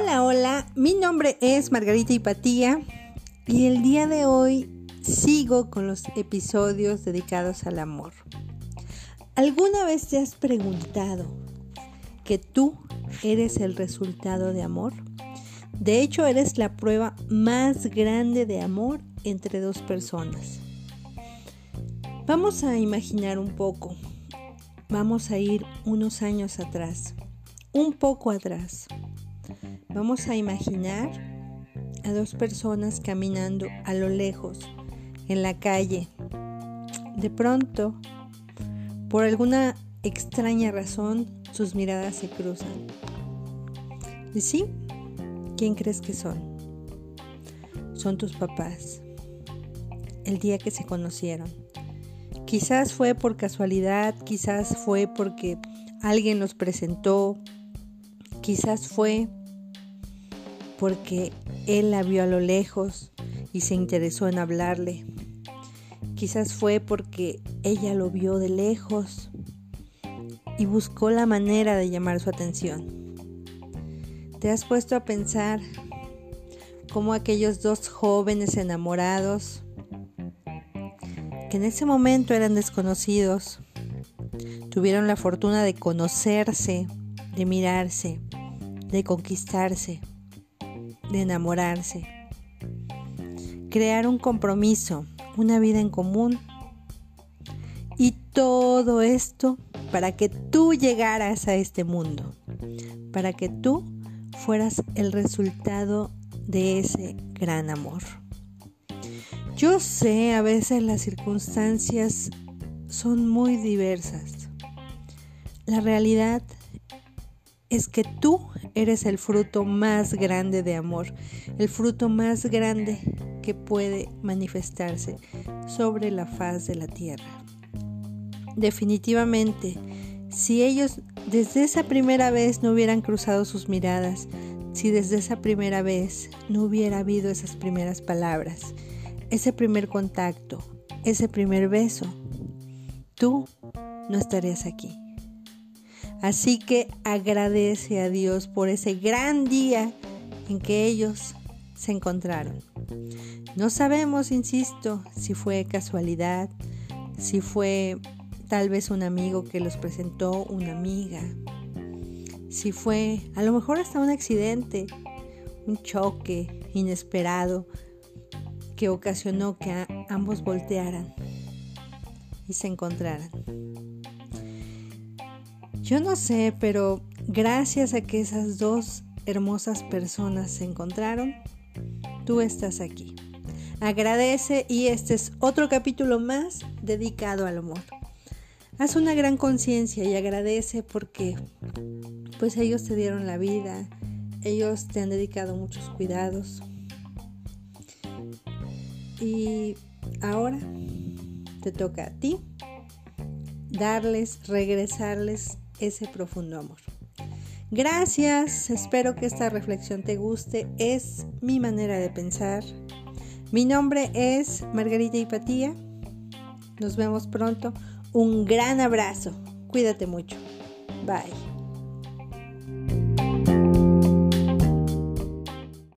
Hola, hola, mi nombre es Margarita Hipatía y el día de hoy sigo con los episodios dedicados al amor. ¿Alguna vez te has preguntado que tú eres el resultado de amor? De hecho, eres la prueba más grande de amor entre dos personas. Vamos a imaginar un poco. Vamos a ir unos años atrás, un poco atrás. Vamos a imaginar a dos personas caminando a lo lejos en la calle. De pronto, por alguna extraña razón, sus miradas se cruzan. ¿Y sí? ¿Quién crees que son? Son tus papás. El día que se conocieron. Quizás fue por casualidad, quizás fue porque alguien los presentó, quizás fue porque él la vio a lo lejos y se interesó en hablarle. Quizás fue porque ella lo vio de lejos y buscó la manera de llamar su atención. ¿Te has puesto a pensar cómo aquellos dos jóvenes enamorados, que en ese momento eran desconocidos, tuvieron la fortuna de conocerse, de mirarse, de conquistarse? de enamorarse. Crear un compromiso, una vida en común. Y todo esto para que tú llegaras a este mundo, para que tú fueras el resultado de ese gran amor. Yo sé, a veces las circunstancias son muy diversas. La realidad es que tú eres el fruto más grande de amor, el fruto más grande que puede manifestarse sobre la faz de la tierra. Definitivamente, si ellos desde esa primera vez no hubieran cruzado sus miradas, si desde esa primera vez no hubiera habido esas primeras palabras, ese primer contacto, ese primer beso, tú no estarías aquí. Así que agradece a Dios por ese gran día en que ellos se encontraron. No sabemos, insisto, si fue casualidad, si fue tal vez un amigo que los presentó, una amiga, si fue a lo mejor hasta un accidente, un choque inesperado que ocasionó que ambos voltearan y se encontraran. Yo no sé, pero gracias a que esas dos hermosas personas se encontraron, tú estás aquí. Agradece y este es otro capítulo más dedicado al amor. Haz una gran conciencia y agradece porque pues ellos te dieron la vida, ellos te han dedicado muchos cuidados. Y ahora te toca a ti darles, regresarles ese profundo amor. Gracias, espero que esta reflexión te guste, es mi manera de pensar. Mi nombre es Margarita Hipatía, nos vemos pronto, un gran abrazo, cuídate mucho, bye.